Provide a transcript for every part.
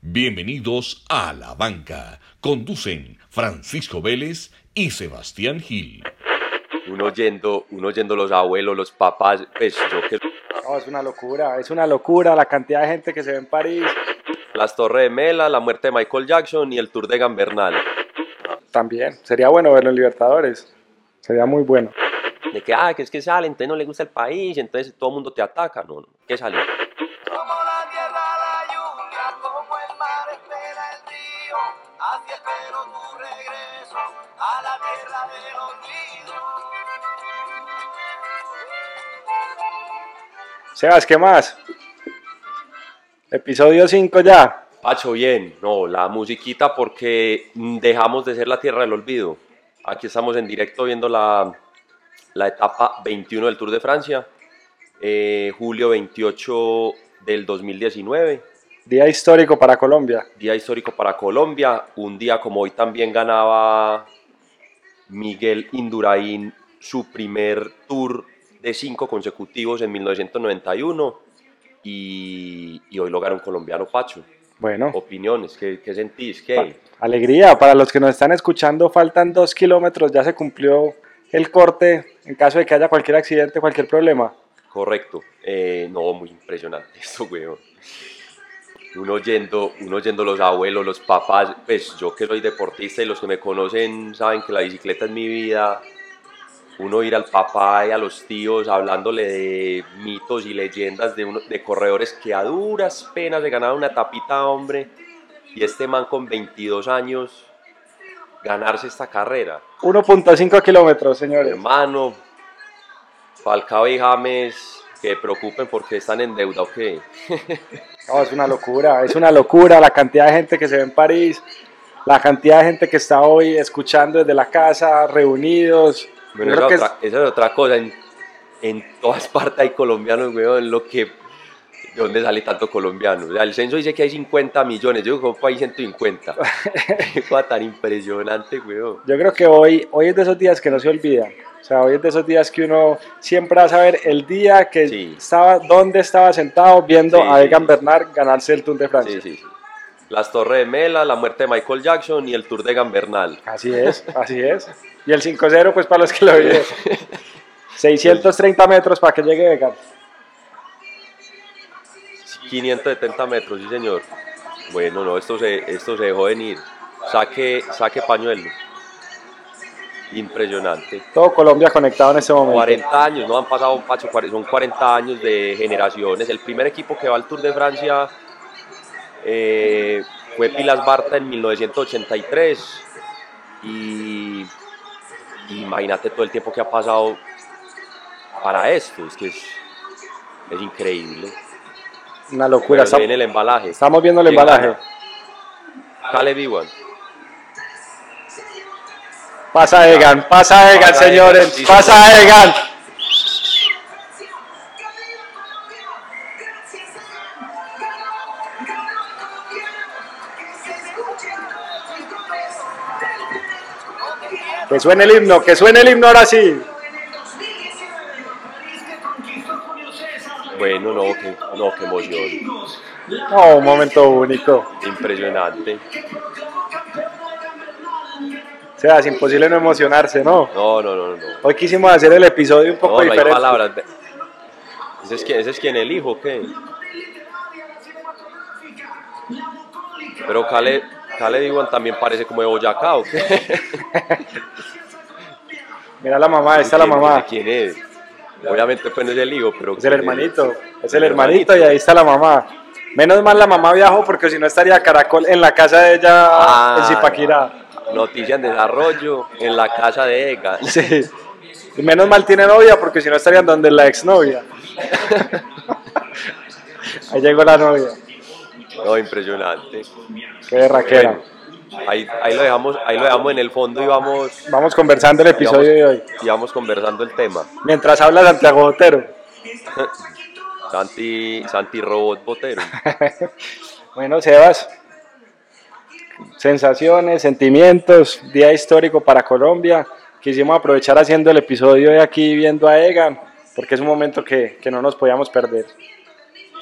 Bienvenidos a La Banca. Conducen Francisco Vélez y Sebastián Gil. Uno oyendo, uno oyendo los abuelos, los papás, pues yo que... No, es una locura, es una locura la cantidad de gente que se ve en París. Las Torres de Mela, la muerte de Michael Jackson y el Tour de Gambernal. También, sería bueno verlo en Libertadores. Sería muy bueno. De que, ah, que es que sale, entonces no le gusta el país, entonces todo el mundo te ataca. No, no, ¿qué salió? Sebas, ¿qué más? Episodio 5 ya. Pacho, bien, no, la musiquita porque dejamos de ser la tierra del olvido. Aquí estamos en directo viendo la, la etapa 21 del Tour de Francia, eh, julio 28 del 2019, Día histórico para Colombia. día histórico para Colombia. Un día como hoy también ganaba Miguel Indurain su primer Tour de cinco consecutivos en 1991 y, y hoy lo ganó un colombiano Pacho. Bueno, Opiniones, ¿qué, qué sentís? ¿Qué? alegría. Para los que nos están escuchando, faltan dos kilómetros. Ya se cumplió el corte en caso de que haya cualquier accidente, cualquier problema. Correcto. Eh, no, muy impresionante esto, weón. Uno oyendo, uno oyendo los abuelos, los papás, pues yo que soy deportista y los que me conocen saben que la bicicleta es mi vida. Uno ir al papá y a los tíos hablándole de mitos y leyendas de, uno, de corredores que a duras penas de ganar una tapita, hombre. Y este man con 22 años ganarse esta carrera. 1.5 kilómetros, señores. Hermano, Falcao y James, que preocupen porque están en deuda o qué. No, es una locura, es una locura la cantidad de gente que se ve en París, la cantidad de gente que está hoy escuchando desde la casa, reunidos. Bueno, esa, es otra, esa es otra cosa. En, en todas partes hay colombianos, weón. Lo que, ¿De dónde sale tanto colombiano? O sea, el censo dice que hay 50 millones. Yo digo, ¿cómo hay 150? Qué cosa tan impresionante, weón. Yo creo que hoy, hoy es de esos días que no se olvida. O sea, hoy es de esos días que uno siempre va a saber el día que Sí. estaba, dónde estaba sentado viendo Sí, a Egan sí. Bernard ganarse el Tour de Francia. Las Torres de Mela, la muerte de Michael Jackson y el Tour de Gambernal. Así es, así es. Y el 5-0, pues para los que lo viven. 630 metros para que llegue Egan. 570 metros, sí señor. Bueno, no, esto se, esto se dejó venir. Saque, saque pañuelo. Impresionante. Todo Colombia conectado en este momento. 40 años, no han pasado, Pacho, son 40 años de generaciones. El primer equipo que va al Tour de Francia eh, fue Pilas Barta en 1983. Y, y imagínate todo el tiempo que ha pasado para esto. Es que es, es increíble. Una locura. Estamos, el embalaje. estamos viendo el ¿Quién embalaje. Caleb Ewan. Pasa Egan, pasa Egan, señores. Pasa Egan. Que suene el himno, que suene el himno ahora sí. Bueno, no, qué, no, qué emoción. No, un momento único. Impresionante. O sea, es imposible no emocionarse, ¿no? No, no, no, no. Hoy quisimos hacer el episodio un poco No, no hay diferente. palabras. ¿Ese es, quién, ¿Ese es quién el hijo qué? Pero Caleb, Caleb Ewan también parece como de Boyacá o qué. Mira la mamá, ahí está la ¿Quién- mamá. ¿Quién es? Obviamente pues no es el hijo, pero... Es el ¿quién hermanito, es el El hermanito hermanito. y ahí está la mamá. Menos mal la mamá viajó porque si no estaría Caracol en la casa de ella Ah, en Zipaquirá. Noticia en desarrollo en la casa de Egan. Sí. Y menos mal tiene novia porque si no estarían donde la exnovia. Ahí llegó la novia. No, impresionante. Qué raquera. Bueno, ahí, ahí lo dejamos, ahí lo dejamos en el fondo y vamos, Vamos conversando el episodio vamos, de hoy. y vamos conversando el tema. Mientras habla Santiago Botero. Santi, Santi Robot Botero. Bueno, Sebas, sensaciones, sentimientos, día histórico para Colombia. Quisimos aprovechar haciendo el episodio de aquí viendo a Egan, porque es un momento que, que no nos podíamos perder.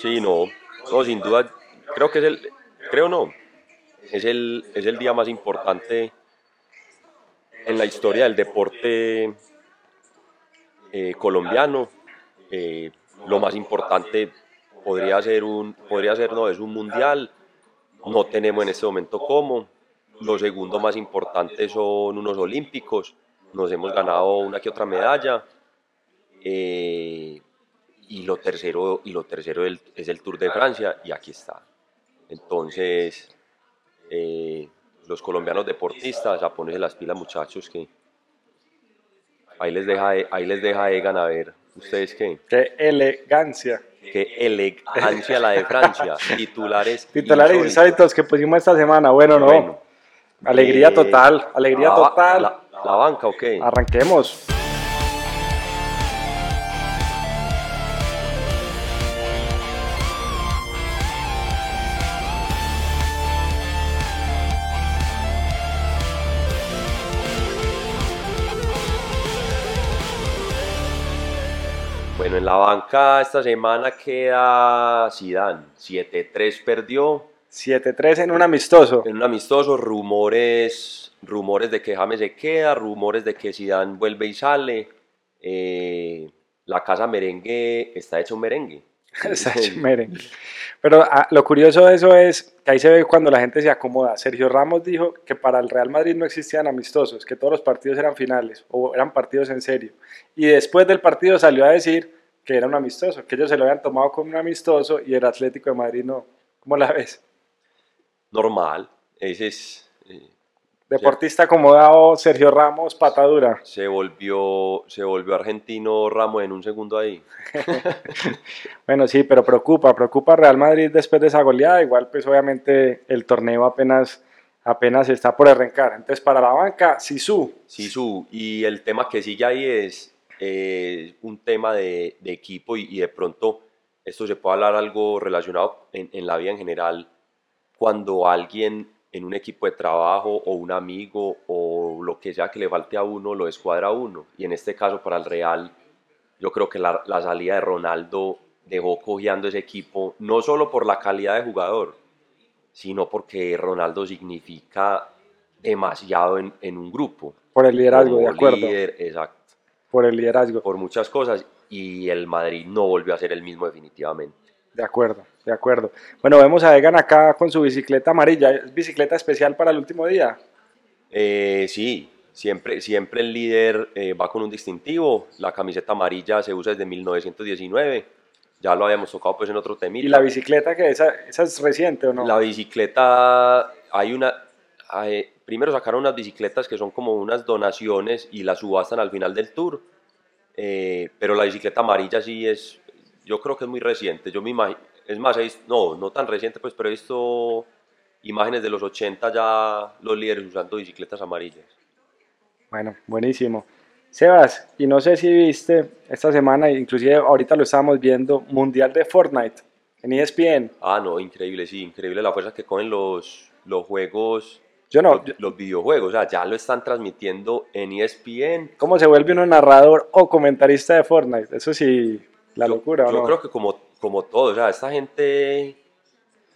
Sí, no, no, sin duda, creo que es el, creo no. Es el, es el día más importante en la historia del deporte eh, colombiano. Eh, lo más importante podría ser un, podría ser, no, es un mundial. No tenemos en este momento cómo. Lo segundo más importante son unos olímpicos. Nos hemos ganado una que otra medalla. Eh, y lo tercero, y lo tercero es el Tour de Francia y aquí está. Entonces, eh, los colombianos deportistas, a ponerse las pilas muchachos que ahí les deja, ahí les deja Egan a ver, ustedes qué, Qué elegancia. qué elegancia la de Francia, titulares. Titulares insólitos. que pusimos esta semana. Bueno, no. Bueno, alegría eh, total. Alegría la ba- total. La, la banca, ¿o qué? Arranquemos. La banca esta semana queda Zidane, 7-3 perdió, 7-3 en un amistoso. en un amistoso, rumores, rumores de que James se queda, rumores de que Zidane vuelve y sale, eh, la casa merengue está hecha un merengue. Está hecho merengue. Pero ah, lo curioso de eso es que ahí se ve cuando la gente se acomoda. Sergio Ramos dijo que para el Real Madrid no existían amistosos, que todos los partidos eran finales o eran partidos en serio. Y después del partido salió a decir que era un amistoso, que ellos se lo habían tomado como un amistoso y el Atlético de Madrid no. ¿Cómo la ves? Normal, ese es, eh, Deportista acomodado, Sergio Ramos, patadura. se volvió, se volvió argentino Ramos en un segundo ahí. Bueno, sí, pero preocupa, preocupa Real Madrid después de esa goleada. Igual, pues obviamente el torneo apenas, apenas está por arrancar. Entonces, para la banca, Sisu. Sisu, y el tema que sigue ahí es eh, un tema de, de equipo y, y de pronto esto se puede hablar algo relacionado en, en la vida en general cuando alguien en un equipo de trabajo o un amigo o lo que sea que le falte a uno lo escuadra a uno. Y en este caso para el Real yo creo que la, la salida de Ronaldo dejó cojeando ese equipo no solo por la calidad de jugador sino porque Ronaldo significa demasiado en, en un grupo. Por el liderazgo, de acuerdo. líder, exacto, Por el liderazgo, por muchas cosas y el Madrid no volvió a ser el mismo definitivamente. de acuerdo, de acuerdo. Bueno, vemos a Egan acá con su bicicleta amarilla. ¿Es bicicleta especial para el último día? Eh, sí, siempre, siempre el líder eh, va con un distintivo, la camiseta amarilla se usa desde 1919, ya lo habíamos tocado pues en otro temita. ¿Y la bicicleta que esa, esa es reciente o no? La bicicleta, hay una, hay- primero sacaron unas bicicletas que son como unas donaciones y las subastan al final del tour, eh, pero la bicicleta amarilla sí es, yo creo que es muy reciente, yo me imagino, es más, visto- no, no tan reciente pues, pero he visto imágenes de los 80 ya los líderes usando bicicletas amarillas. Bueno, buenísimo. Sebas, y no sé si viste esta semana, inclusive ahorita lo estábamos viendo, Mundial de Fortnite en ESPN. Ah, no, increíble, sí, increíble la fuerza que cogen los, los juegos, Yo no, los, los videojuegos, o sea, ya lo están transmitiendo en ESPN, ¿cómo se vuelve uno narrador o comentarista de Fortnite? Eso sí, la locura, ¿o Yo no? creo que como, como todo, o sea, esta gente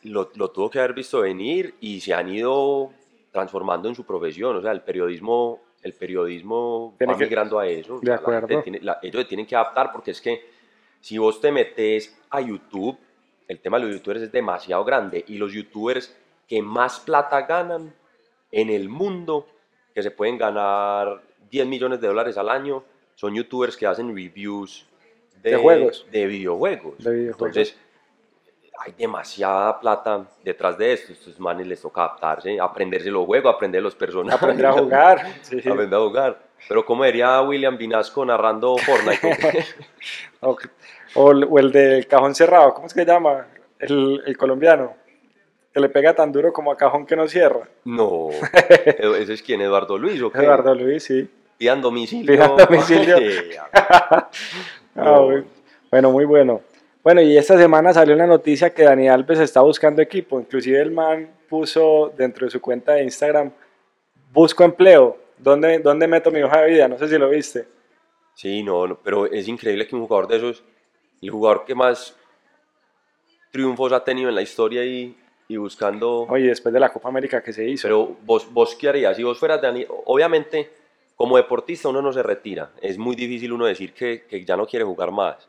lo, lo tuvo que haber visto venir y se han ido transformando en su profesión, o sea, el periodismo, el periodismo Tiene va que- migrando a eso. o de sea, la acuerdo. tiene- la- ellos tienen que adaptar porque es que si vos te metes a YouTube, el tema de los youtubers es demasiado grande y los youtubers que más plata ganan en el mundo, que se pueden ganar 10 millones de dólares al año, son youtubers que hacen reviews De juegos. de videojuegos. De videojuegos. Entonces, hay demasiada plata detrás de esto. Estos manes les toca adaptarse, aprenderse los juegos, aprender los personajes. Aprender a jugar. sí. aprender a jugar. Pero como diría William Vinasco narrando Fortnite. O, o el del cajón cerrado, ¿cómo es que se llama? El, el colombiano, que le pega tan duro como a cajón que no cierra. no. ¿Ese es quién? ¿Eduardo Luis o qué? Eduardo Luis, sí. Pidan domicilio. Pidan domicilio. No. bueno, muy bueno. Bueno, y esta semana salió una noticia que Dani Alves está buscando equipo. Inclusive el man puso dentro de su cuenta de Instagram, busco empleo. ¿Dónde, ¿Dónde meto mi hoja de vida? No sé si lo viste. Sí, no, no, pero es increíble que un jugador de esos, el jugador que más triunfos ha tenido en la historia y y buscando... Oye, después de la Copa América que se hizo. Pero vos, vos qué harías si vos fueras Dani, obviamente como deportista uno no se retira, es muy difícil uno decir que, que ya no quiere jugar más,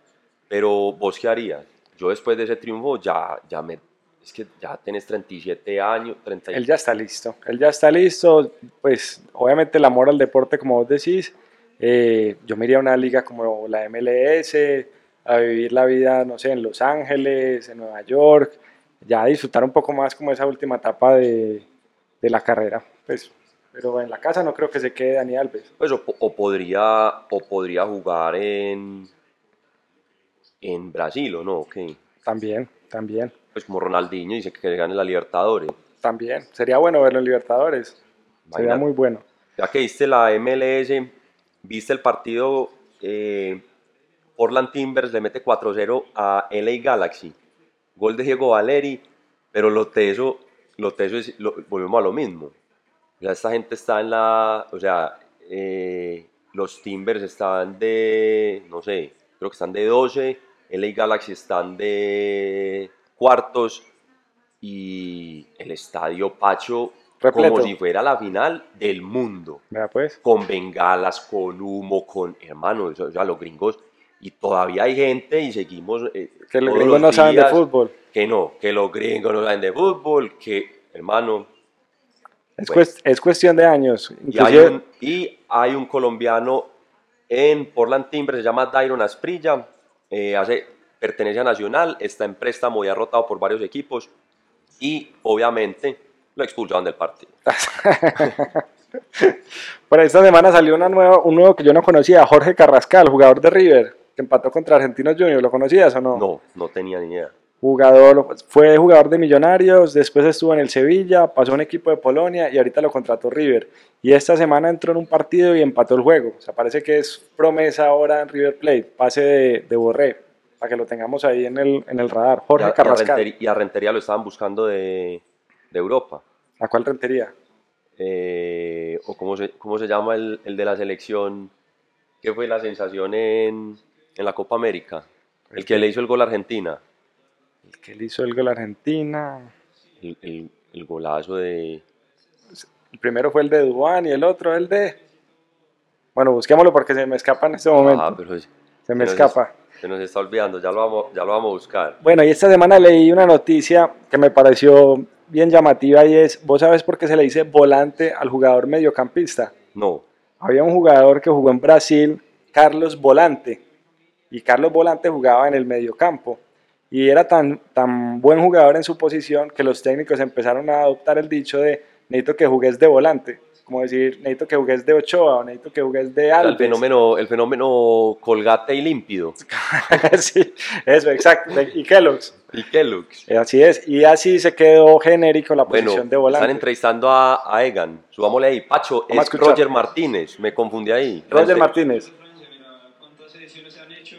pero vos qué harías? Yo después de ese triunfo ya, ya me, es que ya tenés 37 años, 30 Él ya está listo, él ya está listo, pues obviamente el amor al deporte como vos decís, eh, yo me iría a una liga como la MLS, a vivir la vida, no sé, en Los Ángeles, en Nueva York, ya disfrutar un poco más como esa última etapa de, de la carrera, pues pero en la casa no creo que se quede Dani Alves. Pues o, o podría, o podría jugar en, en Brasil, ¿o no? Okay. También, también. Pues como Ronaldinho dice que gane la Libertadores. También, sería bueno verlo en Libertadores. Sería Imagínate. muy bueno. Ya que viste la MLS, viste el partido eh, Portland Timbers le mete 4-0 a LA Galaxy. Gol de Diego Valeri, pero lo teso, lo teso es, lo- volvemos a lo mismo. O sea, esta gente está en la, o sea, eh, los Timbers están de, no sé, creo que están de 12, LA Galaxy están de cuartos y el estadio Pacho Repleto. como si fuera la final del mundo Vea pues. con bengalas, con humo, con hermanos, o sea, los gringos, y todavía hay gente y seguimos. eh, Que los gringos no saben de fútbol. Que no, que los gringos no saben de fútbol, que, hermano, Es, Bueno. cuest- es cuestión de años. y hay, un, y hay un colombiano en Portland Timbers, se llama Dairon Asprilla, eh, hace, pertenece a Nacional, está en préstamo y ha rotado por varios equipos, y obviamente lo expulsaron del partido. por esta semana salió una nueva, un nuevo que yo no conocía, Jorge Carrascal, jugador de River, que empató contra Argentinos Juniors. ¿Lo conocías o no? No, no tenía ni idea. Jugador, fue jugador de Millonarios, después estuvo en el Sevilla, pasó a un equipo de Polonia y ahorita lo contrató River. Y esta semana entró en un partido y empató el juego. O sea, parece que es promesa ahora en River Plate, pase de, de Borré, para que lo tengamos ahí en el, en el radar. Y Jorge y a Carrascal. Rentería, y a Rentería lo estaban buscando de, de Europa. ¿A cuál rentería? eh, o cómo se, cómo se llama el, el de la selección, que fue la sensación en, en la Copa América, el que le hizo el gol a Argentina, El que le hizo el gol a Argentina. el, el- el golazo de... El primero fue el de Dubán y el otro el de... Bueno, busquémoslo porque se me escapa en este momento. Ah, pero es- se me escapa. es- se nos está olvidando, ya lo, vamos, ya lo vamos a buscar. Bueno, y esta semana leí una noticia que me pareció bien llamativa y es, ¿vos sabes por qué se le dice volante al jugador mediocampista? No, Había un jugador que jugó en Brasil, Carlos Volante, y Carlos Volante jugaba en el mediocampo. Y era tan, tan buen jugador en su posición que los técnicos empezaron a adoptar el dicho de necesito que jugues de volante. Como decir, necesito que jugues de Ochoa o necesito que jugues de Alves. el fenómeno, el fenómeno colgate y límpido. sí, eso, exacto. Y Kellogg's. ¿Y? Eh, Así es. Y así se quedó genérico la Bueno, posición de están volante. entrevistando a, a Egan. Subámosle ahí. Pacho, Vamos es. Roger Martínez. Me confundí ahí. Roger Martínez. Mira, ¿cuántas ediciones se han hecho?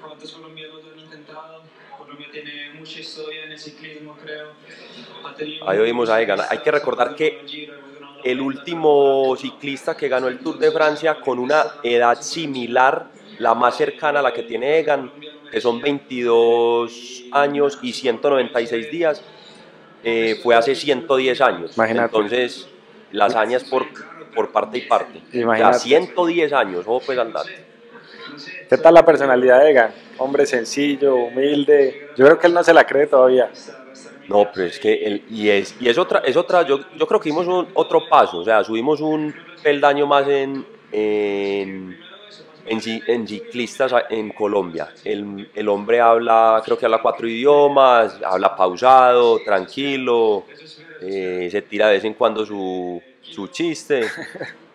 ¿Cuántos colombianos lo han intentado? Colombia tiene mucha historia en el ciclismo, creo. Ahí oímos a Egan. Hay que recordar que el último ciclista que ganó el Tour de Francia con una edad similar, la más cercana a la que tiene Egan, que son 22 años y 196 días, eh, fue hace 110 años. Imagínate. Entonces, las hazañas por, por parte y parte. O sea, Imagínate. 110 años, ojo pues al dato. ¿Qué tal la personalidad de Egan? Hombre sencillo, humilde. Yo creo que él no se la cree todavía. No, pero es que el, y es y es otra es otra yo, yo creo que dimos un, otro paso, o sea, subimos un peldaño más en en, en, en ciclistas en Colombia. El, el hombre habla, creo que habla cuatro idiomas, habla pausado, tranquilo, eh, se tira de vez en cuando su, su chiste.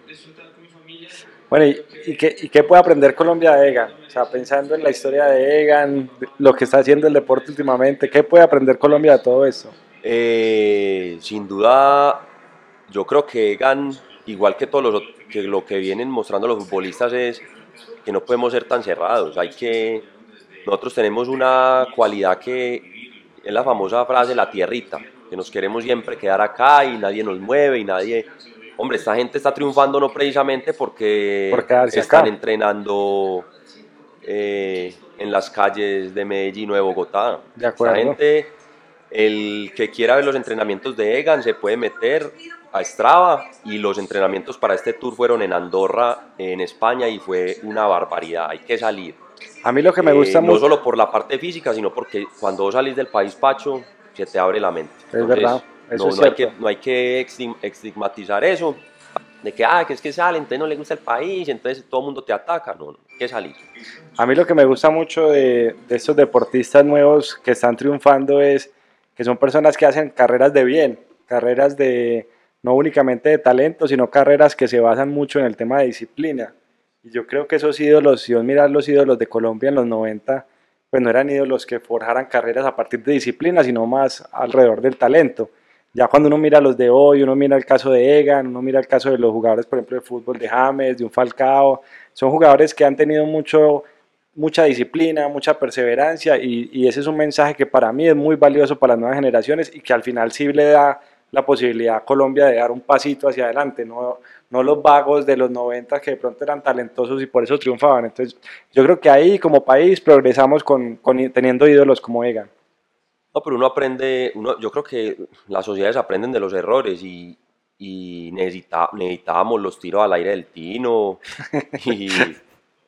Bueno, ¿y, y qué, y qué puede aprender Colombia de Egan? O sea, pensando en la historia de Egan, lo que está haciendo el deporte últimamente, ¿qué puede aprender Colombia de todo esto? Eh, sin duda, yo creo que Egan, igual que todos los que lo que vienen mostrando los futbolistas es que no podemos ser tan cerrados. Hay que nosotros tenemos una cualidad que es la famosa frase la tierrita, que nos queremos siempre quedar acá y nadie nos mueve y nadie. Hombre, esta gente está triunfando no precisamente porque Por quedarse están acá. entrenando eh, en las calles de Medellín o de Bogotá. De acuerdo. Esta gente el que quiera ver los entrenamientos de Egan se puede meter a Strava y los entrenamientos para este tour fueron en Andorra, en España y fue una barbaridad, hay que salir. A mí lo que me Eh, gusta no mucho... solo por la parte física, sino porque cuando vos salís del país pacho, se te abre la mente. Es verdad, eso no, es no hay que, no hay que estig- estigmatizar eso, de que, ah, que es que sale, entonces no le gusta el país, entonces todo el mundo te ataca. No, no, hay que salir. A mí lo que me gusta mucho de, de estos deportistas nuevos que están triunfando es que son personas que hacen carreras de bien, carreras de no únicamente de talento, sino carreras que se basan mucho en el tema de disciplina. Y yo creo que esos ídolos, si vos miras los ídolos de Colombia en los 90, pues no eran ídolos que forjaran carreras a partir de disciplina, sino más alrededor del talento. Ya cuando uno mira los de hoy, uno mira el caso de Egan, uno mira el caso de los jugadores, por ejemplo, de fútbol de James, de un Falcao, son jugadores que han tenido mucho, mucha disciplina, mucha perseverancia y, ese es un mensaje que para mí es muy valioso para las nuevas generaciones y que al final sí le da la posibilidad a Colombia de dar un pasito hacia adelante, no, no los vagos de los 90 que de pronto eran talentosos y por eso triunfaban. Entonces yo creo que ahí como país progresamos con- teniendo ídolos como Egan. No, pero uno aprende, uno, yo creo que las sociedades aprenden de los errores y, y necesita- necesitábamos los tiros al aire del Tino y,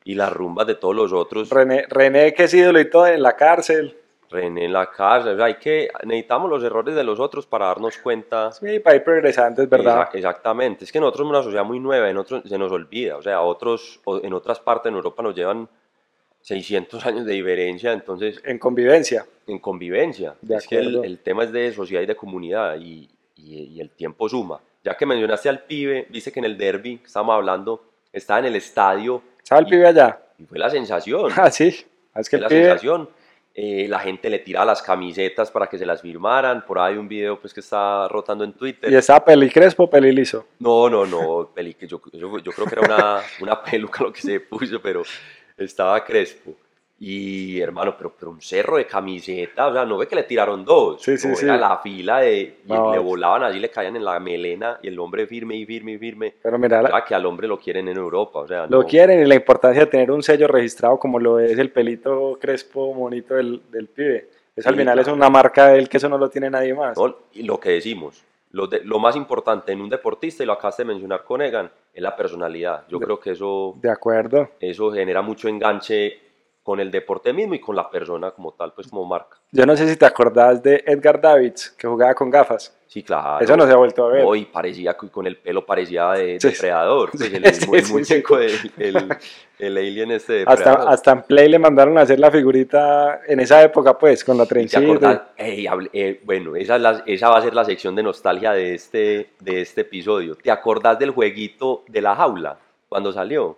y las rumbas de todos los otros. René, René que es ídolo y todo en la cárcel, René en la casa, o sea, hay que, necesitamos los errores de los otros para darnos cuenta. sí, para ir progresando, es verdad. Exa- Exactamente, es que nosotros somos una sociedad muy nueva, en otros se nos olvida, o sea, otros, en otras partes en Europa nos llevan 600 años de diferencia, entonces En convivencia. en convivencia. De es que el, el tema es de sociedad y de comunidad y, y- y el tiempo suma. Ya que mencionaste al pibe, dice que en el derby, estábamos hablando, estaba en el estadio ¿Sabe el y- pibe allá? y fue la sensación. Ah, sí. Es que fue el la pibe, sensación. Eh, la gente le tiraba las camisetas para que se las firmaran. Por ahí hay un video pues, que está rotando en Twitter. y estaba peli crespo, peli liso. No, no, no, peli, yo, yo, yo creo que era una, una peluca lo que se puso, pero estaba crespo. Y hermano, pero, pero un cerro de camiseta, o sea, no ve que le tiraron dos. Sí, sí, no, sí. Era la fila de. Y No. le volaban allí, le caían en la melena y el hombre firme y firme y firme. Pero mira, la- que al hombre lo quieren en Europa, o sea. lo no. quieren y la importancia de tener un sello registrado como lo es el pelito crespo bonito del, del pibe. Eso al Sí, final es claro. una marca de él que eso no lo tiene nadie más. Y lo que decimos, lo, de- lo más importante en un deportista, y lo acabaste de mencionar con Egan, es la personalidad. Yo De- creo que eso, De acuerdo. eso genera mucho enganche con el deporte mismo y con la persona como tal, pues como marca. Yo no sé si te acordás de Edgar Davids, que jugaba con gafas. Sí, claro. Eso no se ha vuelto a ver. Hoy parecía que con el pelo parecía de Sí. depredador. Pues el, Sí, el sí, muñeco del el, el alien este de Hasta, depredador. hasta en Play le mandaron a hacer la figurita en esa época, pues, con la ¿Y te trencita. acordás? Ey, hable- eh, bueno, esa, es la- esa va a ser la sección de nostalgia de este, de este episodio. ¿Te acordás del jueguito de la jaula cuando salió?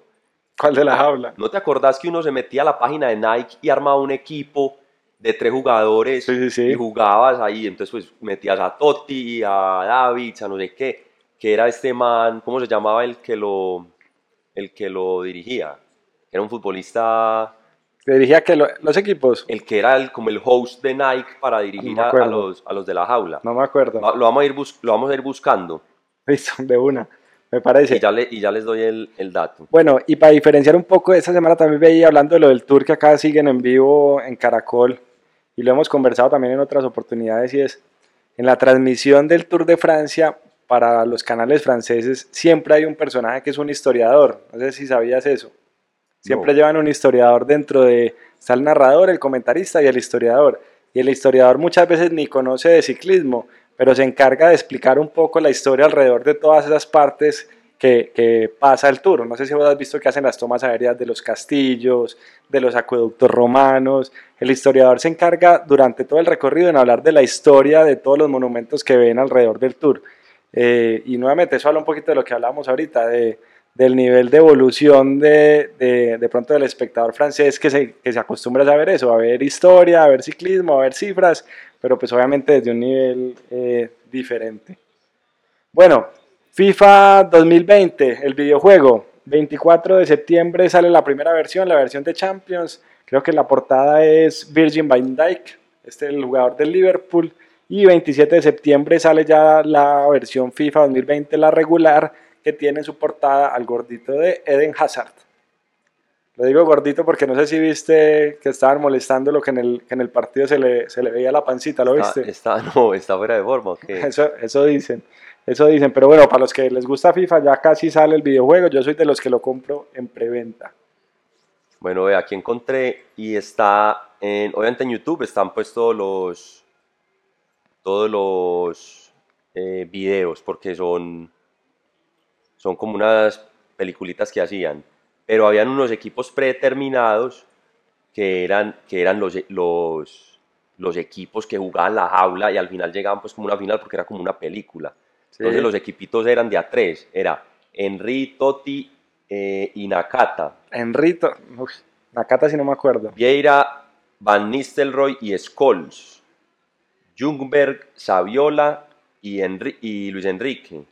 ¿Cuál de la jaula? ¿No te acordás que uno se metía a la página de Nike y armaba un equipo de tres jugadores Sí, sí, sí. y jugabas ahí? Entonces, pues metías a Totti, a David, a no sé qué, que era este man, ¿cómo se llamaba el que lo, el que lo dirigía? Era un futbolista, dirigía que lo- los equipos. el que era el, como el host de Nike para dirigir a, los, a los de la jaula. No me acuerdo. Lo, vamos a ir bus- lo vamos a ir buscando Listo, de una. Me parece. y ya, le- y ya les doy el, el dato. Bueno, y para diferenciar un poco, esta semana también veía hablando de lo del tour que acá siguen en vivo en Caracol, y lo hemos conversado también en otras oportunidades, y es en la transmisión del Tour de Francia para los canales franceses, siempre hay un personaje que es un historiador. No sé si sabías eso. Siempre No. llevan un historiador dentro de. Está el narrador, el comentarista y el historiador. Y el historiador muchas veces ni conoce de ciclismo, pero se encarga de explicar un poco la historia alrededor de todas esas partes que, pasa el tour. No sé si vos has visto que hacen las tomas aéreas de los castillos, de los acueductos romanos. El historiador se encarga durante todo el recorrido en hablar de la historia de todos los monumentos que ven alrededor del tour. Eh, y nuevamente eso habla un poquito de lo que hablábamos ahorita, de, del nivel de evolución de, de, pronto del espectador francés que se, que se acostumbra a saber eso, a ver historia, a ver ciclismo, a ver cifras, pero pues obviamente desde un nivel eh, diferente. Bueno, FIFA 2020, el videojuego, 24 de septiembre sale la primera versión, la versión de Champions, creo que la portada es Virgin van Dijk, este es el jugador del Liverpool, y 27 de septiembre sale ya la versión FIFA 2020, la regular, que tiene en su portada al gordito de Eden Hazard. Lo digo gordito porque no sé si viste que estaban molestando lo que en el, que en el partido se le, se le veía la pancita, ¿lo Está, viste? está- no, está fuera de forma. ¿o qué? Eso, eso dicen, eso dicen. Pero bueno, para los que les gusta FIFA ya casi sale el videojuego. Yo soy de los que lo compro en preventa. Bueno, ve, aquí encontré y está, en, obviamente en YouTube están pues todos los, todos los eh, videos porque son, son como unas peliculitas que hacían, pero habían unos equipos predeterminados que eran, que eran los, los, los equipos que jugaban la jaula y al final llegaban pues como una final porque era como una película. Entonces los equipitos eran de a tres, era Henry, Totti eh, y Nakata. Uy, Nakata si no me acuerdo. Vieira, Van Nistelrooy y Scholes. Jungberg, Saviola y, Enri- y Luis Enrique.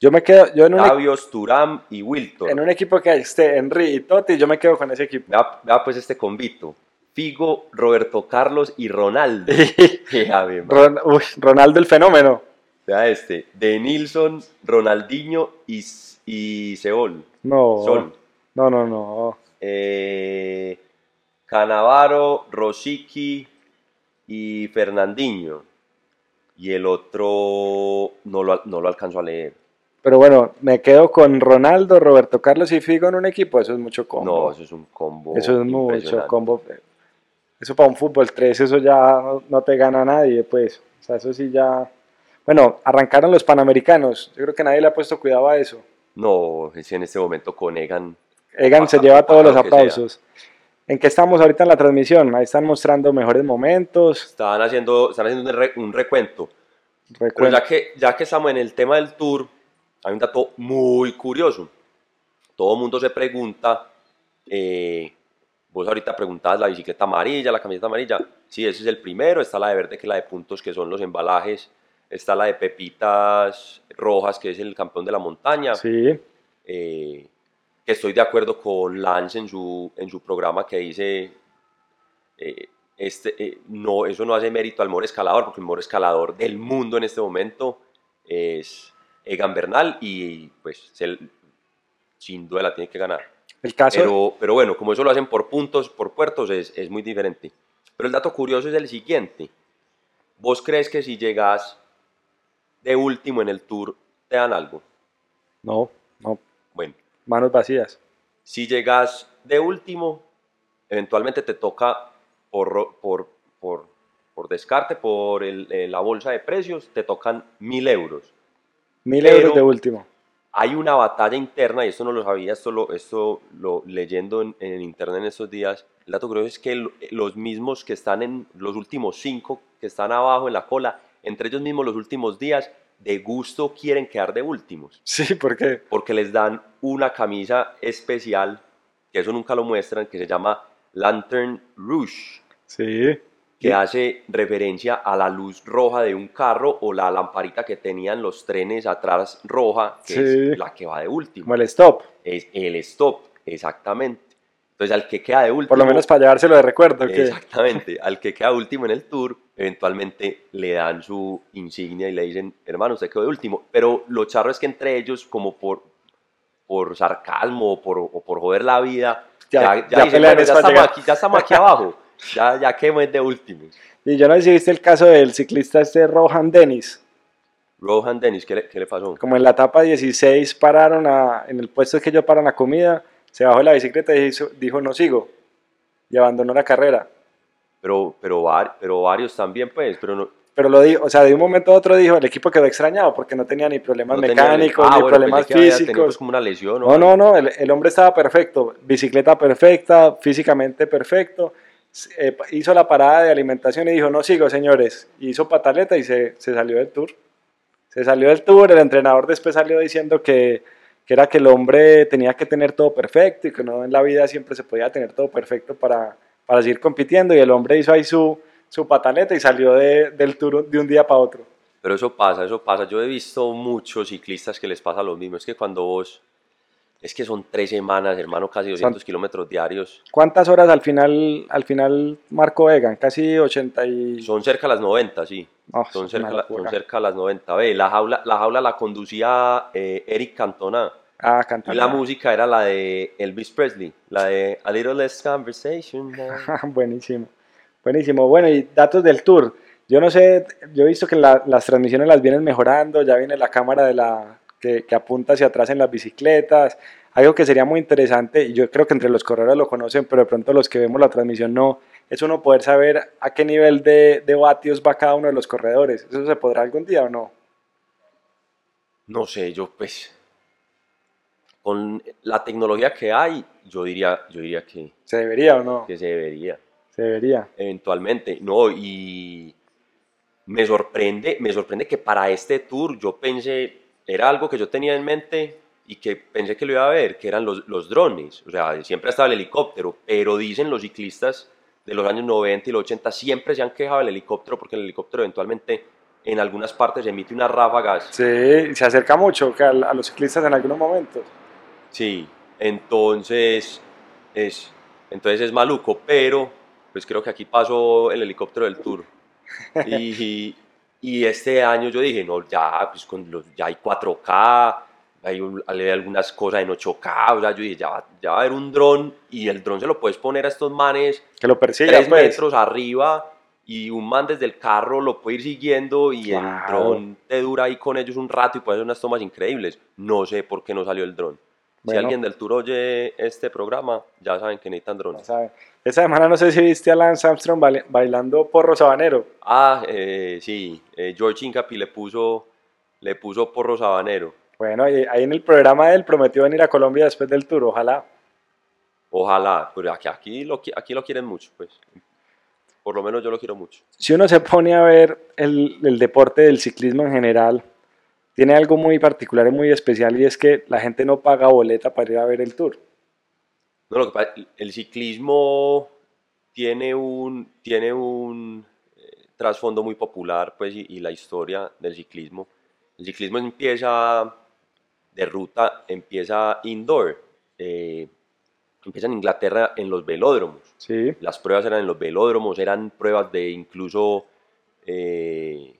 Yo me quedo, yo en un, Tavios, Turam y Wilton. en un equipo que esté Henry y Totti, yo me quedo con ese equipo. Vea, vea, pues este convito. Figo, Roberto Carlos y Ronaldo. Ave. Ron- uy, Ronaldo el fenómeno. Vea este. De Nilsson, Ronaldinho y, y Seol. No, Sol. no, no, no. Eh, Canavaro, Rosicky y Fernandinho. Y el otro no lo, no lo alcanzo a leer. Pero bueno, me quedo con Ronaldo, Roberto Carlos y Figo en un equipo. Eso es mucho combo. No, eso es un combo. Eso es mucho combo. Eso para un fútbol 3, eso ya no, te gana nadie, pues. O sea, eso sí ya. Bueno, arrancaron los panamericanos. Yo creo que nadie le ha puesto cuidado a eso. No, es en este momento con Egan. Egan se lleva todos los aplausos. ¿En qué estamos ahorita en la transmisión? Ahí están mostrando mejores momentos. Estaban haciendo, están haciendo un, re- un recuento. Pero Recuerda- ya que, ya que estamos en el tema del tour, hay un dato muy curioso. Todo el mundo se pregunta, eh, vos ahorita preguntabas la bicicleta amarilla, la camiseta amarilla. Sí, ese es el primero. Está la de verde, que es la de puntos, que son los embalajes. Está la de pepitas rojas, que es el campeón de la montaña. Sí, eh, que estoy de acuerdo con Lance en su, en su programa que dice, eh, este, eh, no, eso no hace mérito al mejor escalador, porque el mejor escalador del mundo en este momento es Egan Bernal y pues se- sin duda la tiene que ganar. el caso. Pero, pero bueno, como eso lo hacen por puntos, por puertos, es, es muy diferente. Pero el dato curioso es el siguiente. ¿Vos crees que si llegas de último en el tour, te dan algo? No, no, Bueno, manos vacías. si llegas de último, eventualmente te toca por, por, por, por descarte, por el- eh, la bolsa de precios, te tocan mil euros. Mil Pero- euros de último. Hay una batalla interna, y esto no lo sabía, esto lo, esto lo leyendo en, en internet en estos días. El dato curioso es que el- los mismos que están en los últimos cinco, que están abajo en la cola, entre ellos mismos los últimos días, de gusto quieren quedar de últimos. Sí, porque porque les dan una camisa especial, que eso nunca lo muestran, que se llama Lantern Rouge, sí. Que hace referencia a la luz roja de un carro o la lamparita que tenían los trenes atrás roja, que Sí. es la que va de último. Como el stop. Es el stop, exactamente. Entonces al que queda de último... Por lo menos para llevárselo de recuerdo. Exactamente, al que queda último en el tour, eventualmente le dan su insignia y le dicen, hermano, usted quedó de último. Pero lo charro es que entre ellos, como por, por sarcasmo o por, o por joder la vida, Ya- ya, ya ya, dicen, "Bueno, ya, estamos llegar". aquí, ya estamos aquí abajo, ya, ya quedemos de últimos. Y yo no sé si viste el caso del ciclista este Rohan Dennis. Rohan Dennis, ¿qué le, qué le pasó? Como en la etapa 16 pararon a- en el puesto que yo paran la comida, se bajó de la bicicleta y hizo- dijo no sigo. Y abandonó la carrera. Pero, pero, pero varios también, pues, pero no, Pero lo dijo, o sea, de un momento a otro dijo, el equipo quedó extrañado porque no tenía ni problemas no tenía- mecánicos, Ah, ni bueno, problemas físicos. pues, como una lesión. No, algo. no, no, el, el hombre estaba perfecto, bicicleta perfecta, físicamente perfecto. Eh, hizo la parada de alimentación y dijo, no sigo, señores. Y hizo pataleta y se, se salió del tour. Se salió del tour, el entrenador después salió diciendo que, que era que el hombre tenía que tener todo perfecto y que no en la vida siempre se podía tener todo perfecto para, para seguir compitiendo. Y el hombre hizo ahí su, su pataleta y salió de- del tour de un día para otro. Pero eso pasa, eso pasa. Yo he visto muchos ciclistas que les pasa lo mismo. Es que cuando vos. Es que son tres semanas, hermano, casi 200 kilómetros diarios. ¿Cuántas horas al final, al final marcó Egan? Casi 80 y... Son cerca a las 90, sí. Son cerca, la- son cerca a las 90. Ve, la jaula, la jaula la conducía eh, Eric Cantona. Ah, Y cantando. la música era la de Elvis Presley, la de A Little Less Conversation. now". Buenísimo. Buenísimo. Bueno, y datos del tour. Yo no sé, yo he visto que la- las transmisiones las vienen mejorando, ya viene la cámara de la que, que apunta hacia atrás en las bicicletas. Algo que sería muy interesante, y yo creo que entre los corredores lo conocen, pero de pronto los que vemos la transmisión no, es uno poder saber a qué nivel de, de vatios va cada uno de los corredores. ¿Eso se podrá algún día o no? No sé, yo pues con la tecnología que hay, yo diría, yo diría que, ¿Se debería o no? que se debería. Se debería. eventualmente. No, y me sorprende, me sorprende que para este tour yo pensé, era algo que yo tenía en mente y que pensé que lo iba a ver, que eran los, los drones. O sea, siempre estaba el helicóptero, pero dicen los ciclistas de los años 90 y los 80 siempre se han quejado del helicóptero porque el helicóptero eventualmente en algunas partes emite unas ráfagas. Sí, se acerca mucho a los ciclistas en algunos momentos. Sí, entonces es, entonces es maluco, pero pues creo que aquí pasó el helicóptero del tour. Y, y este año yo dije, no, ya, pues con los, ya hay 4K, hay, un- hay algunas cosas en 8K, o sea, yo dije, ya, va- ya va a haber un dron y el dron se lo puedes poner a estos manes Que lo persiga, 3 pues. metros arriba y un man desde el carro lo puede ir siguiendo y el dron te dura ahí con ellos un rato y puede hacer unas tomas increíbles. No sé por qué no salió el dron. Si Bueno. alguien del tour oye este programa, ya saben que necesitan drones. Esta semana no sé si viste a Lance Armstrong bailando porro sabanero. Ah, eh, sí, eh, George Incapi le puso, le puso porro sabanero. Bueno, ahí, ahí en el programa él prometió venir a Colombia después del tour, ojalá. Ojalá, pero aquí, aquí, lo, aquí lo quieren mucho, pues. Por lo menos yo lo quiero mucho. Si uno se pone a ver el, el deporte del ciclismo en general, tiene algo muy particular y muy especial y es que la gente no paga boleta para ir a ver el tour. No, lo que pasa, el ciclismo tiene un, tiene un eh, trasfondo muy popular, pues, y, y la historia del ciclismo. El ciclismo empieza de ruta, empieza indoor. eh, empieza en Inglaterra en los velódromos. Sí, Las pruebas eran en los velódromos, eran pruebas de incluso eh,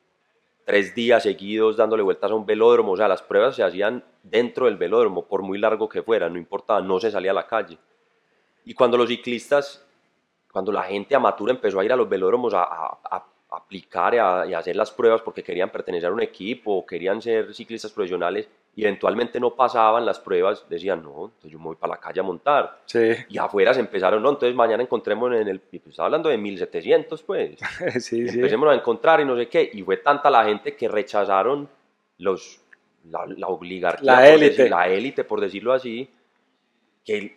tres días seguidos dándole vueltas a un velódromo. O sea, las pruebas se hacían dentro del velódromo, por muy largo que fuera, no importaba, no se salía a la calle. Y cuando los ciclistas, cuando la gente amatura empezó a ir a los velódromos a, aplicar y a, y a hacer las pruebas porque querían pertenecer a un equipo o querían ser ciclistas profesionales y eventualmente no pasaban las pruebas, decían, no, entonces yo me voy para la calle a montar. sí, Y afuera se empezaron, no, entonces mañana encontremos en el, pues estaba hablando de 1700 pues, sí, y sí. empecemos a encontrar y no sé qué, y fue tanta la gente que rechazaron los, la, la oligarquía, La élite. decir- la élite, por decirlo así, que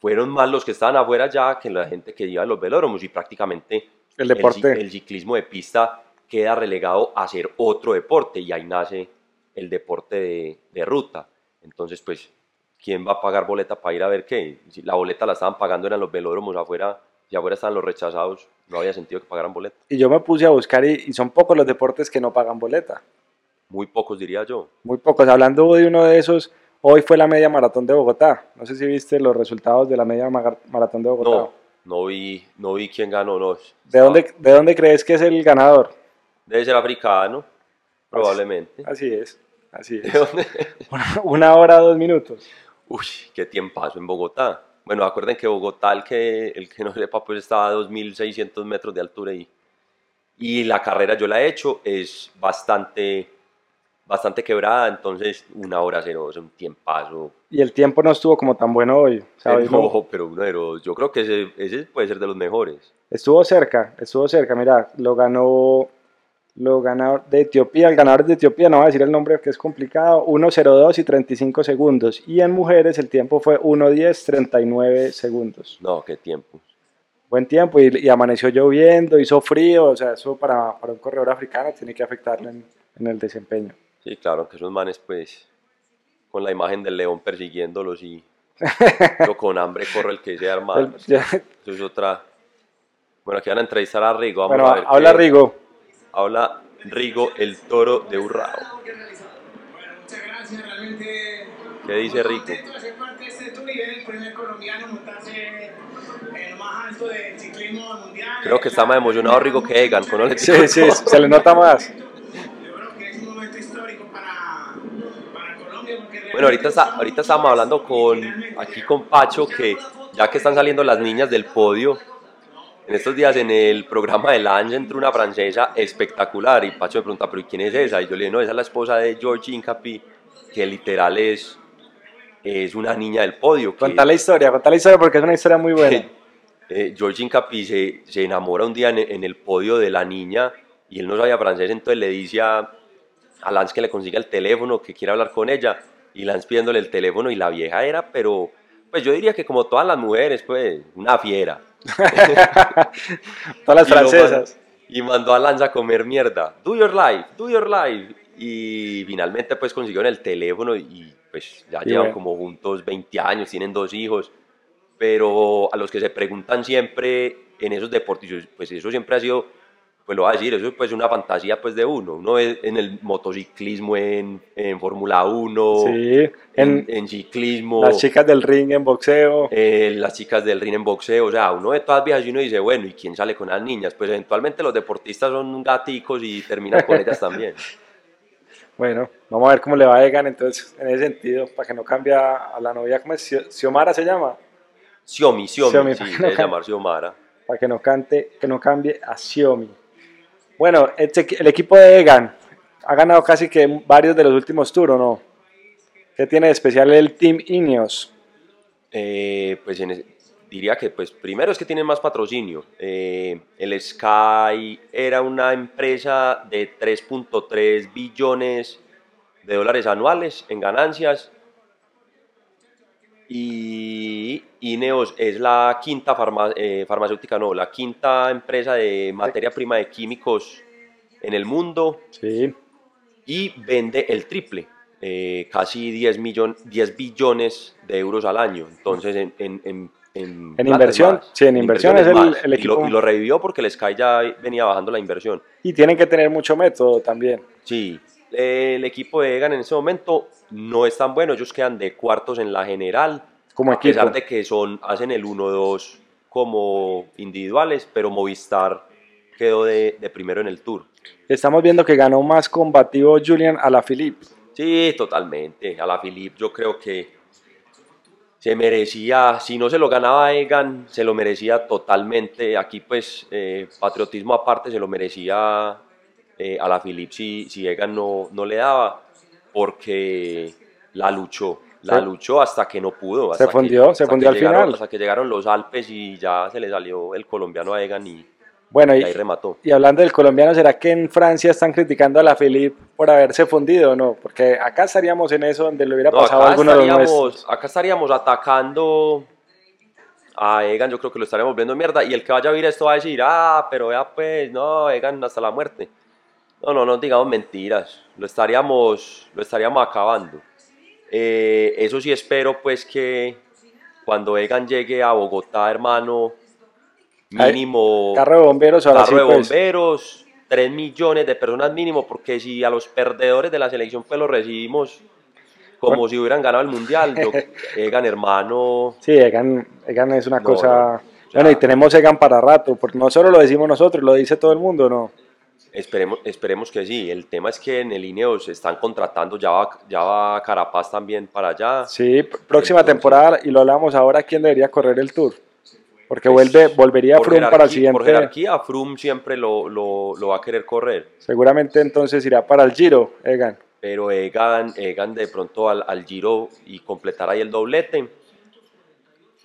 fueron más los que estaban afuera ya que la gente que iba a los velódromos y prácticamente El deporte. el ciclismo de pista queda relegado a ser otro deporte y ahí nace el deporte de, de ruta. Entonces, pues, ¿quién va a pagar boleta para ir a ver qué? Si la boleta la estaban pagando eran los velódromos afuera y afuera estaban los rechazados, no había sentido que pagaran boleta. Y yo me puse a buscar y, y son pocos los deportes que no pagan boleta. Muy pocos diría yo. Muy pocos. Hablando de uno de esos, hoy fue la media maratón de Bogotá. No sé si viste los resultados de la media maratón de Bogotá. No, no vi, no vi quién ganó, no. ¿De dónde, ¿De dónde crees que es el ganador? Debe ser africano, probablemente. Así es, así ¿De es. dónde? Una, hora, dos minutos. Uy, qué tiempazo en Bogotá. Bueno, acuerden que Bogotá, el que, el que no sepa, pues estaba a 2.600 metros de altura y, y la carrera yo la he hecho, es bastante, bastante quebrada, entonces una hora cero es un tiempazo. Y el tiempo no estuvo como tan bueno hoy. Hoy no- No, pero uno de los- yo creo que ese, ese puede ser de los mejores. Estuvo cerca, estuvo cerca. Mira, lo ganó lo ganador de Etiopía. El ganador de Etiopía, no voy a decir el nombre que es complicado, 1.02 y 35 segundos. Y en mujeres el tiempo fue 1.10, 39 segundos. No, qué tiempo. Buen tiempo y, y amaneció lloviendo, hizo frío. O sea, eso para, para un corredor africano tiene que afectarle en, en el desempeño. Sí, claro, que esos manes, pues, con la imagen del león persiguiéndolos y yo con hambre corro el que sea ya- Eso es otra. Bueno, aquí van a entrevistar a Rigo. Vamos bueno, a ver habla qué- Rigo. Habla Rigo, el toro de Urrao. ¿Qué dice Rico? Este. Creo que está más emocionado Rigo que Egan. con el Sí, sí, se le nota más. Bueno, ahorita, está, ahorita estábamos hablando con, aquí con Pacho que ya que están saliendo las niñas del podio, en estos días en el programa de Lange entró una francesa espectacular y Pacho me pregunta, pero ¿y quién es esa? Y yo le digo, no, esa es la esposa de George Incapi, que literal es, es una niña del podio. Contá la historia, contá la historia porque es una historia muy buena. eh, George Incapi se, se enamora un día en, en el podio de la niña y él no sabía francés, entonces le dice a, a Lance que le consiga el teléfono, que quiere hablar con ella, y Lance pidiéndole el teléfono y la vieja era, pero pues yo diría que como todas las mujeres, pues una fiera. Todas las Y francesas. mandó- Y mandó a Lance a comer mierda. Do your life, do your life. Y finalmente pues consiguieron el teléfono y pues ya llevan como juntos 20 años, tienen dos hijos. Pero a los que se preguntan siempre en esos deportes, pues eso siempre ha sido, pues lo voy a decir, eso es pues una fantasía pues de uno. Uno ve en el motociclismo, en, en Fórmula 1, Sí, en, ciclismo las chicas del ring en boxeo. eh, las chicas del ring en boxeo, o sea, uno de todas viejas y uno dice, bueno, ¿y quién sale con las niñas? Pues eventualmente los deportistas son gaticos y terminan con ellas también. Bueno, vamos a ver cómo le va a Egan entonces en ese sentido, para que no cambie a la novia, ¿cómo es? Xio- Xiomara se llama, Xiaomi, Xiaomi, Xiaomi, sí, no llamar Xiomara. para que no cante, que no cambie a Xiaomi. Bueno, este el equipo de Egan ha ganado casi que varios de los últimos tours, ¿o no? ¿Qué tiene de especial el Team Ineos? Eh, pues diría que pues primero es que tienen más patrocinio. Eh, el Sky era una empresa de 3.3 billones de dólares anuales en ganancias y Ineos es la quinta farma- eh, farmacéutica, no, la quinta empresa de materia prima de químicos en el mundo Sí, y vende el triple, eh, casi 10, millon- 10 billones de euros al año. Entonces, en, en, en, inversión, más. sí, en inversión es el- el Y lo- equipo- Y lo, revivió porque el Sky ya venía bajando la inversión. y tienen que tener mucho método también. Sí, el equipo de Egan en ese momento no es tan bueno. Ellos quedan de cuartos en la general. Como a equipo. pesar de que son, hacen el 1-2 como individuales, pero Movistar quedó de, de primero en el Tour. Estamos viendo que ganó más combativo Julian Alaphilippe. Sí, totalmente. A la Philippe yo creo que se merecía, si no se lo ganaba Egan, se lo merecía totalmente. Aquí pues eh, patriotismo aparte, se lo merecía eh, a la Philippe si, si Egan no, no le daba, porque la luchó. La Se- luchó hasta que no pudo. se hasta que- fundió, se hasta que fundió al llegaron- final. Hasta que llegaron los Alpes y ya se le salió el colombiano a Egan y, Bueno, y y, ahí remató. y hablando del colombiano, ¿será que en Francia están criticando a la Philippe por haberse fundido o no? Porque acá estaríamos en eso donde le hubiera No, pasado a alguno de los acá estaríamos atacando a Egan, yo creo que lo estaríamos viendo mierda. Y el que vaya a oír esto va a decir, ah, pero vea pues, no, Egan hasta la muerte. No, no, no digamos mentiras, lo estaríamos, lo estaríamos acabando. Eh, eso sí espero pues que cuando Egan llegue a Bogotá, hermano, Ay, mínimo Carro de bomberos, ahora carro sí, de pues. bomberos, 3 millones de personas mínimo, porque si a los perdedores de la selección pues los recibimos como Bueno. si hubieran ganado el mundial, yo, Egan hermano, Sí, Egan, Egan es una No, cosa... no, Bueno, y tenemos Egan para rato, porque no solo lo decimos nosotros, lo dice todo el mundo, ¿no? Esperemos, esperemos que sí. El tema es que en el Ineos están contratando, ya va, ya va Carapaz también para allá. Sí, próxima Entonces- temporada, y lo hablamos ahora, ¿quién debería correr el Tour? Porque Pues, vuelve, volvería por Froome para el jerarquía- Por siguiente, jerarquía, Froome siempre lo, lo, lo va a querer correr. seguramente entonces irá para el Giro, Egan. pero Egan, Egan de pronto al, al Giro y completar ahí el doblete.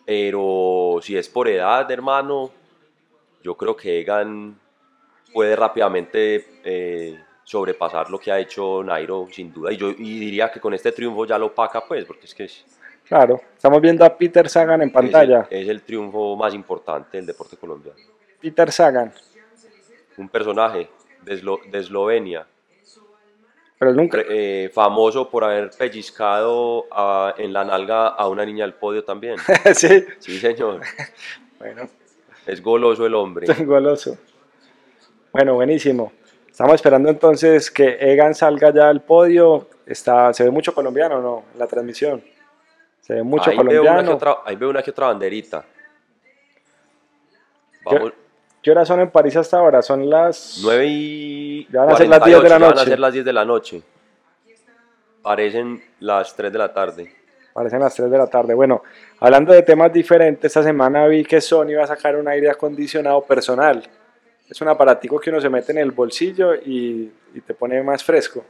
Pero si es por edad, hermano, yo creo que Egan puede rápidamente eh, sobrepasar lo que ha hecho Nairo, sin duda. Y yo y diría que con este triunfo ya lo paga, pues, porque es que es, Claro, estamos viendo a Peter Sagan en es pantalla. el, es el triunfo más importante del deporte colombiano. Peter Sagan, Un personaje de, Eslo- de Eslovenia, pero nunca... Eh, famoso por haber pellizcado a- en la nalga a una niña del podio también. sí, Sí, señor. bueno, Es goloso el hombre. goloso. Bueno, buenísimo. Estamos esperando entonces que Egan salga ya al podio. Está, se ve mucho colombiano, ¿no? En la transmisión. Se ve mucho ahí, veo una que colombiano. otra, ahí veo una que otra banderita. Vamos, ¿Qué horas son en París hasta ahora? Son las... 9 y. Ya van a ser las 10 de la 48, ya van a noche. ser las 10 de la noche. parecen las 3 de la tarde. Parecen las 3 de la tarde. Bueno, hablando de temas diferentes, esta semana vi que Sony va a sacar un aire acondicionado personal. Es un aparatico que uno se mete en el bolsillo y, y te pone más fresco.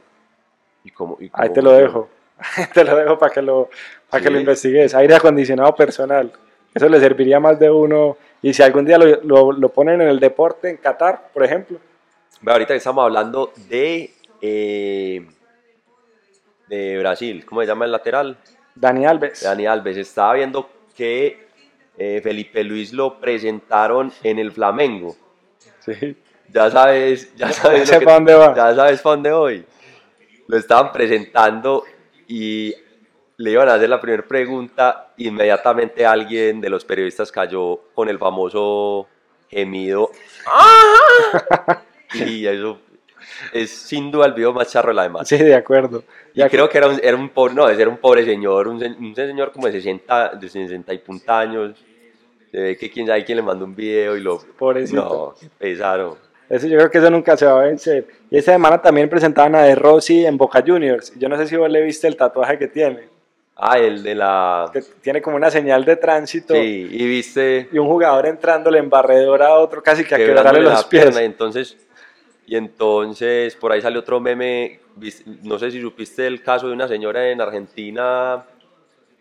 ¿Y cómo- y Ahí cómo te lo dejo. te lo dejo para que lo, para que Sí. lo investigues. Aire acondicionado personal. Eso le serviría más de uno. Y si algún día lo, lo- lo ponen en el deporte, en Qatar, por ejemplo. Ve, ahorita que estamos hablando de, eh, de Brasil, ¿cómo se llama el lateral? Dani Alves. Dani Alves. Estaba viendo que eh, Felipe Luis lo presentaron en el Flamengo. Sí. Ya sabes, ya sabes, lo que- dónde va. Ya sabes para dónde voy. Lo estaban presentando y le iban a hacer la primera pregunta. Inmediatamente alguien de los periodistas cayó con el famoso gemido. ¡Ah! Y eso es sin duda el video más charro de la demás. Sí, de acuerdo. Y Ya creo que era un, era un pobre, no, era un pobre señor, un, un señor como de 60, de 60 y punta años. Se ve que quién sabe quién le mandó un video y lo... Pobrecito. No, qué pesado. Eso yo creo que eso nunca se va a vencer. Y esta semana también presentaban a De Rossi en Boca Juniors. Yo no sé si vos le viste el tatuaje que tiene. Ah, el de la... Que tiene como una señal de tránsito. Sí, y viste Y un jugador entrándole en barredor a otro casi que a quebrarle los pies. pierna. Y entonces, y entonces por ahí salió otro meme. No sé si supiste el caso de una señora en Argentina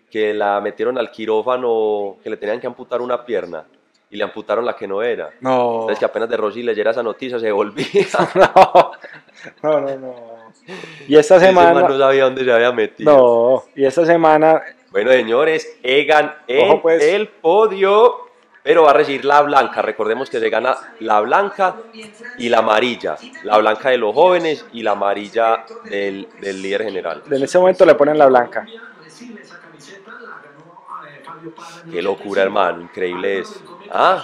que la metieron al quirófano, que le tenían que amputar una pierna y le amputaron la que no era. No. Entonces que apenas de Rossi leyera esa noticia se volvía. no, no, no, no. Y esta Ese semana. no sabía dónde se había metido. No, y esta semana. Bueno, señores, Egan en Ojo, pues. el podio, pero va a recibir la blanca. Recordemos que se gana la blanca y la amarilla. La blanca de los jóvenes y la amarilla del, del líder general. En este momento le ponen la blanca. Qué locura, hermano, increíble es. Ah,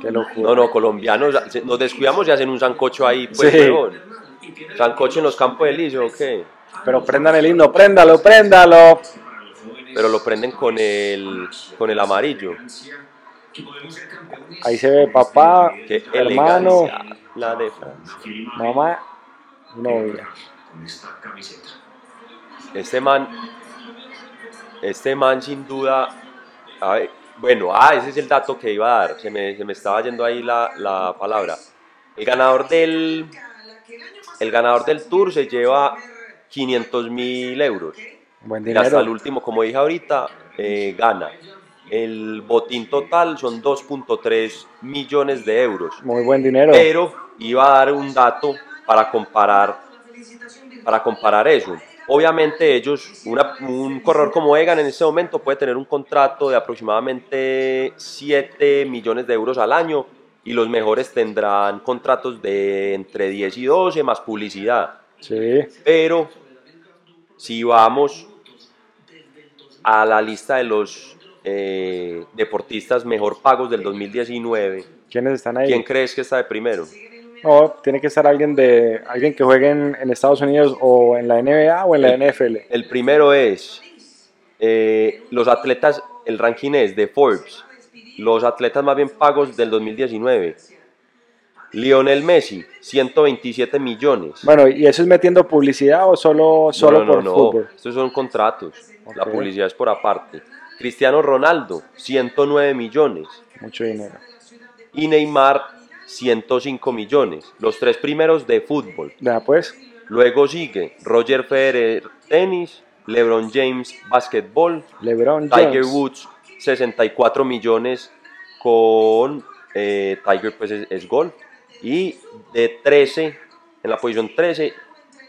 Qué locura. no, no, colombianos, nos descuidamos y hacen un sancocho ahí, pues, Sí. huevón. Sancocho en los campos de Licio, ¿o qué? Pero prendan el himno, préndalo, préndalo. Pero lo prenden con el, con el amarillo. Ahí se ve papá, Qué hermano, la de Francia. mamá, novia. Este man, este man sin duda, a ver, bueno, ah, ese es el dato que iba a dar, se me, se me estaba yendo ahí la, la palabra. El ganador del, el ganador del tour se lleva 500 mil euros. Buen Y hasta el dinero. último, como dije ahorita, eh, gana. El botín total son 2.3 millones de euros. Muy buen dinero. Pero iba a dar un dato para comparar, para comparar eso. Obviamente ellos, una- un corredor como Egan en este momento puede tener un contrato de aproximadamente 7 millones de euros al año y los mejores tendrán contratos de entre 10 y 12 más publicidad. Sí. Pero si vamos a la lista de los eh, deportistas mejor pagos del 2019, ¿Quiénes están ahí? ¿quién crees que está de primero? No, tiene que estar alguien de alguien que juegue en, en Estados Unidos o en la NBA o en la El- NFL. El primero es eh, los atletas, el ranking es de Forbes, los atletas más bien pagos del 2019. Lionel Messi, 127 millones. Bueno, ¿y eso es metiendo publicidad o solo, solo no, no, por no, fútbol? estos son contratos, la publicidad es por aparte. Cristiano Ronaldo, 109 millones. Mucho dinero. Y Neymar, 105 millones. Los tres primeros de fútbol. Ya pues, Luego sigue Roger Federer, tenis, LeBron James, básquetbol, LeBron Tiger James. Woods, 64 millones con eh, Tiger, pues es, es gol. Y de 13, en la posición 13,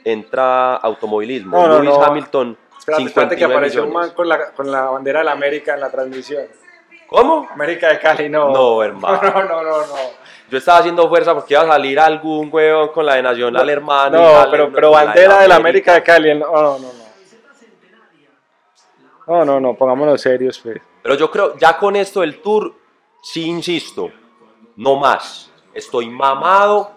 entra automovilismo. No, no, Lewis no. Hamilton, Espérate, espérate que 59 apareció un man con la, con la bandera de la América en la transmisión. ¿Cómo? América de Cali, no. No, hermano. No, no, no, no. Yo estaba haciendo fuerza porque iba a salir algún huevón con la de Nacional, hermano. y No, pero, pero bandera de la América de Cali. No, no, no. No, no, no, pongámonos serios, pues. Pero yo creo, ya con esto del tour, sí insisto, no más. Estoy mamado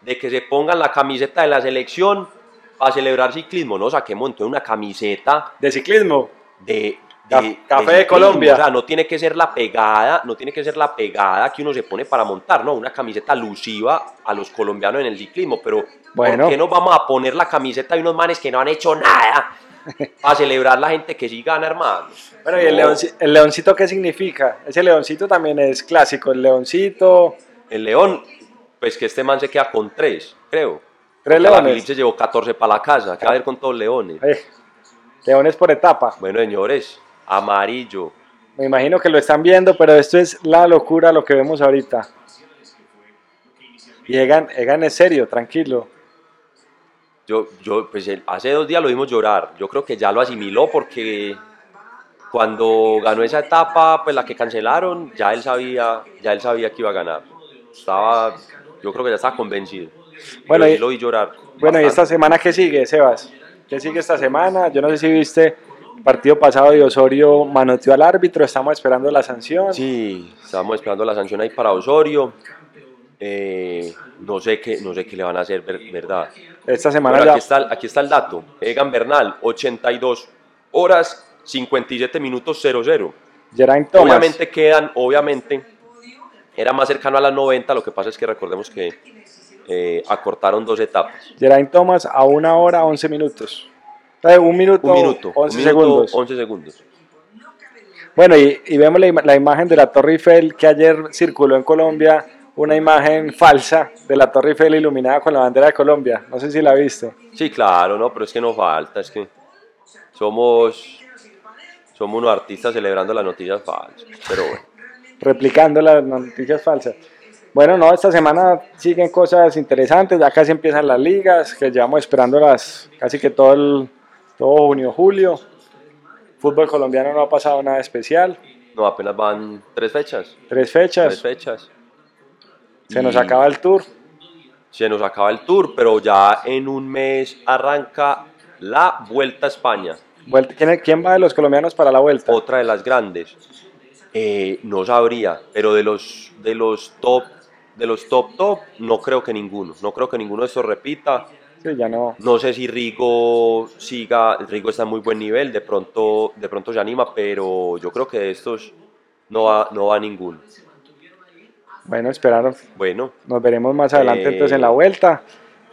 de que se pongan la camiseta de la selección para celebrar ciclismo. No saquemos entonces una camiseta De ciclismo. de, de- Café de Colombia. O sea, no tiene que ser la pegada, no tiene que ser la pegada que uno se pone para montar, no, una camiseta alusiva a los colombianos en el ciclismo, pero Bueno. ¿por qué nos vamos a poner la camiseta de unos manes que no han hecho nada para celebrar la gente que sí gana, hermano? Bueno, ¿y el, No, leonci- el leoncito qué significa? Ese leoncito también es clásico, el leoncito, El León, pues que este man se queda con tres, creo. tres Porque leones. Se llevó 14 para la casa, ¿qué va a ver con todos leones? Eh, leones por etapa. Bueno, señores, amarillo. Me imagino que lo están viendo, pero esto es la locura lo que vemos ahorita. Y Egan, Egan es serio, tranquilo. Yo, yo, pues hace dos días lo vimos llorar. Yo creo que ya lo asimiló porque cuando ganó esa etapa, pues la que cancelaron, ya él sabía, ya él sabía que iba a ganar. Estaba, yo creo que ya estaba convencido. Bueno, y- lo vi llorar. Bueno, ¿y esta semana qué sigue, Sebas? ¿Qué sigue esta semana? Yo no sé si viste partido pasado de Osorio manoteó al árbitro, estamos esperando la sanción. Sí, estábamos esperando la sanción ahí para Osorio. Eh, no sé qué, no sé qué le van a hacer, ver- verdad. Esta semana ya aquí está, el- aquí está el dato. Egan Bernal, 82 horas, 57 minutos 00. Geraint Thomas. Obviamente quedan, obviamente, era más cercano a las 90, lo que pasa es que recordemos que eh, acortaron dos etapas. Geraint Thomas a una hora 11 minutos. Un minuto, Un minuto, 11 un minuto, segundos. 11 segundos. Bueno, y, y vemos la, la imagen de la Torre Eiffel que ayer circuló en Colombia, una imagen falsa de la Torre Eiffel iluminada con la bandera de Colombia. No sé si la viste. Sí, claro, no, pero es que no falta, es que somos, somos unos artistas celebrando las noticias falsas. Pero bueno, replicando las noticias falsas. Bueno, no, esta semana siguen cosas interesantes, ya casi empiezan las ligas, que llevamos esperando las casi que todo el todo junio, julio. Fútbol colombiano no ha pasado nada especial, no, apenas van tres fechas. tres Tres fechas, fechas. se nos acaba el tour. Se nos acaba el tour, pero ya en un mes arranca la Vuelta a España. Vuelta- ¿Quién, quién va de los colombianos para la vuelta? otra de las grandes. Eh, no sabría, pero de los de los top de los top top no creo que ninguno, no creo que ninguno de estos repita. Ya no. No sé si Rigo siga, Rigo está en muy buen nivel, de pronto de pronto se anima, pero yo creo que de estos no va no va ninguno. Bueno, esperaron. Bueno, Nos veremos más adelante Eh, entonces en la vuelta.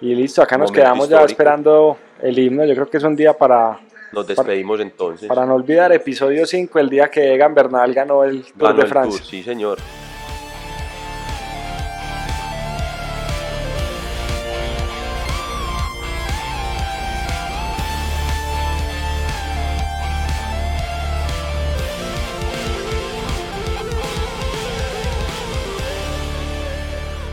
Y listo, acá nos quedamos ya esperando el himno. Yo creo que es un día para, nos despedimos entonces. para no olvidar. Episodio 5, el día que Egan Bernal ganó el Tour Ganó de el Francia. Tour, sí, señor.